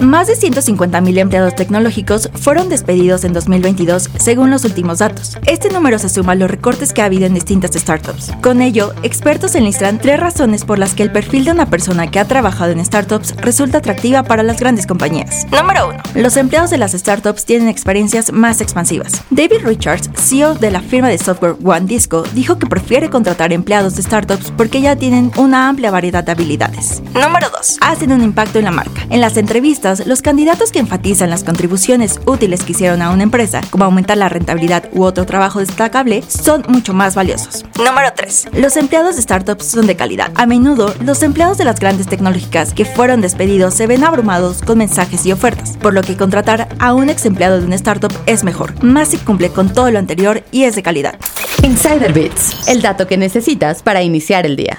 Más de 150.000 empleados tecnológicos fueron despedidos en 2022, según los últimos datos. Este número se suma a los recortes que ha habido en distintas startups. Con ello, expertos enlistan tres razones por las que el perfil de una persona que ha trabajado en startups resulta atractiva para las grandes compañías. Número 1. Los empleados de las startups tienen experiencias más expansivas. David Richards, CEO de la firma de software One Disco, dijo que prefiere contratar empleados de startups porque ya tienen una amplia variedad de habilidades. Número 2. Hacen un impacto en la marca. En las entrevistas, los candidatos que enfatizan las contribuciones útiles que hicieron a una empresa, como aumentar la rentabilidad u otro trabajo destacable, son mucho más valiosos. Número 3. Los empleados de startups son de calidad. A menudo, los empleados de las grandes tecnológicas que fueron despedidos se ven abrumados con mensajes y ofertas, por lo que contratar a un ex empleado de una startup es mejor, más si cumple con todo lo anterior y es de calidad. Insider Bits, el dato que necesitas para iniciar el día.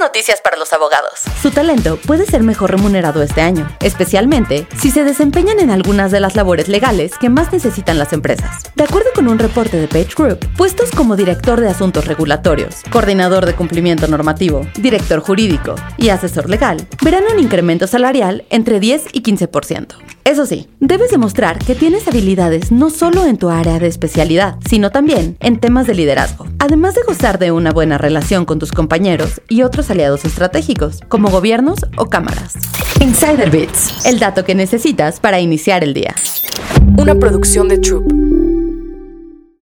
Noticias para los abogados. Su talento puede ser mejor remunerado este año, especialmente si se desempeñan en algunas de las labores legales que más necesitan las empresas. De acuerdo con un reporte de Page Group, puestos como director de asuntos regulatorios, coordinador de cumplimiento normativo, director jurídico y asesor legal, verán un incremento salarial entre 10 y 15%. Eso sí, debes demostrar que tienes habilidades no solo en tu área de especialidad, sino también en temas de liderazgo, además de gozar de una buena relación con tus compañeros y otros aliados estratégicos, como gobiernos o cámaras. Insider Bits, el dato que necesitas para iniciar el día. Una producción de Troop.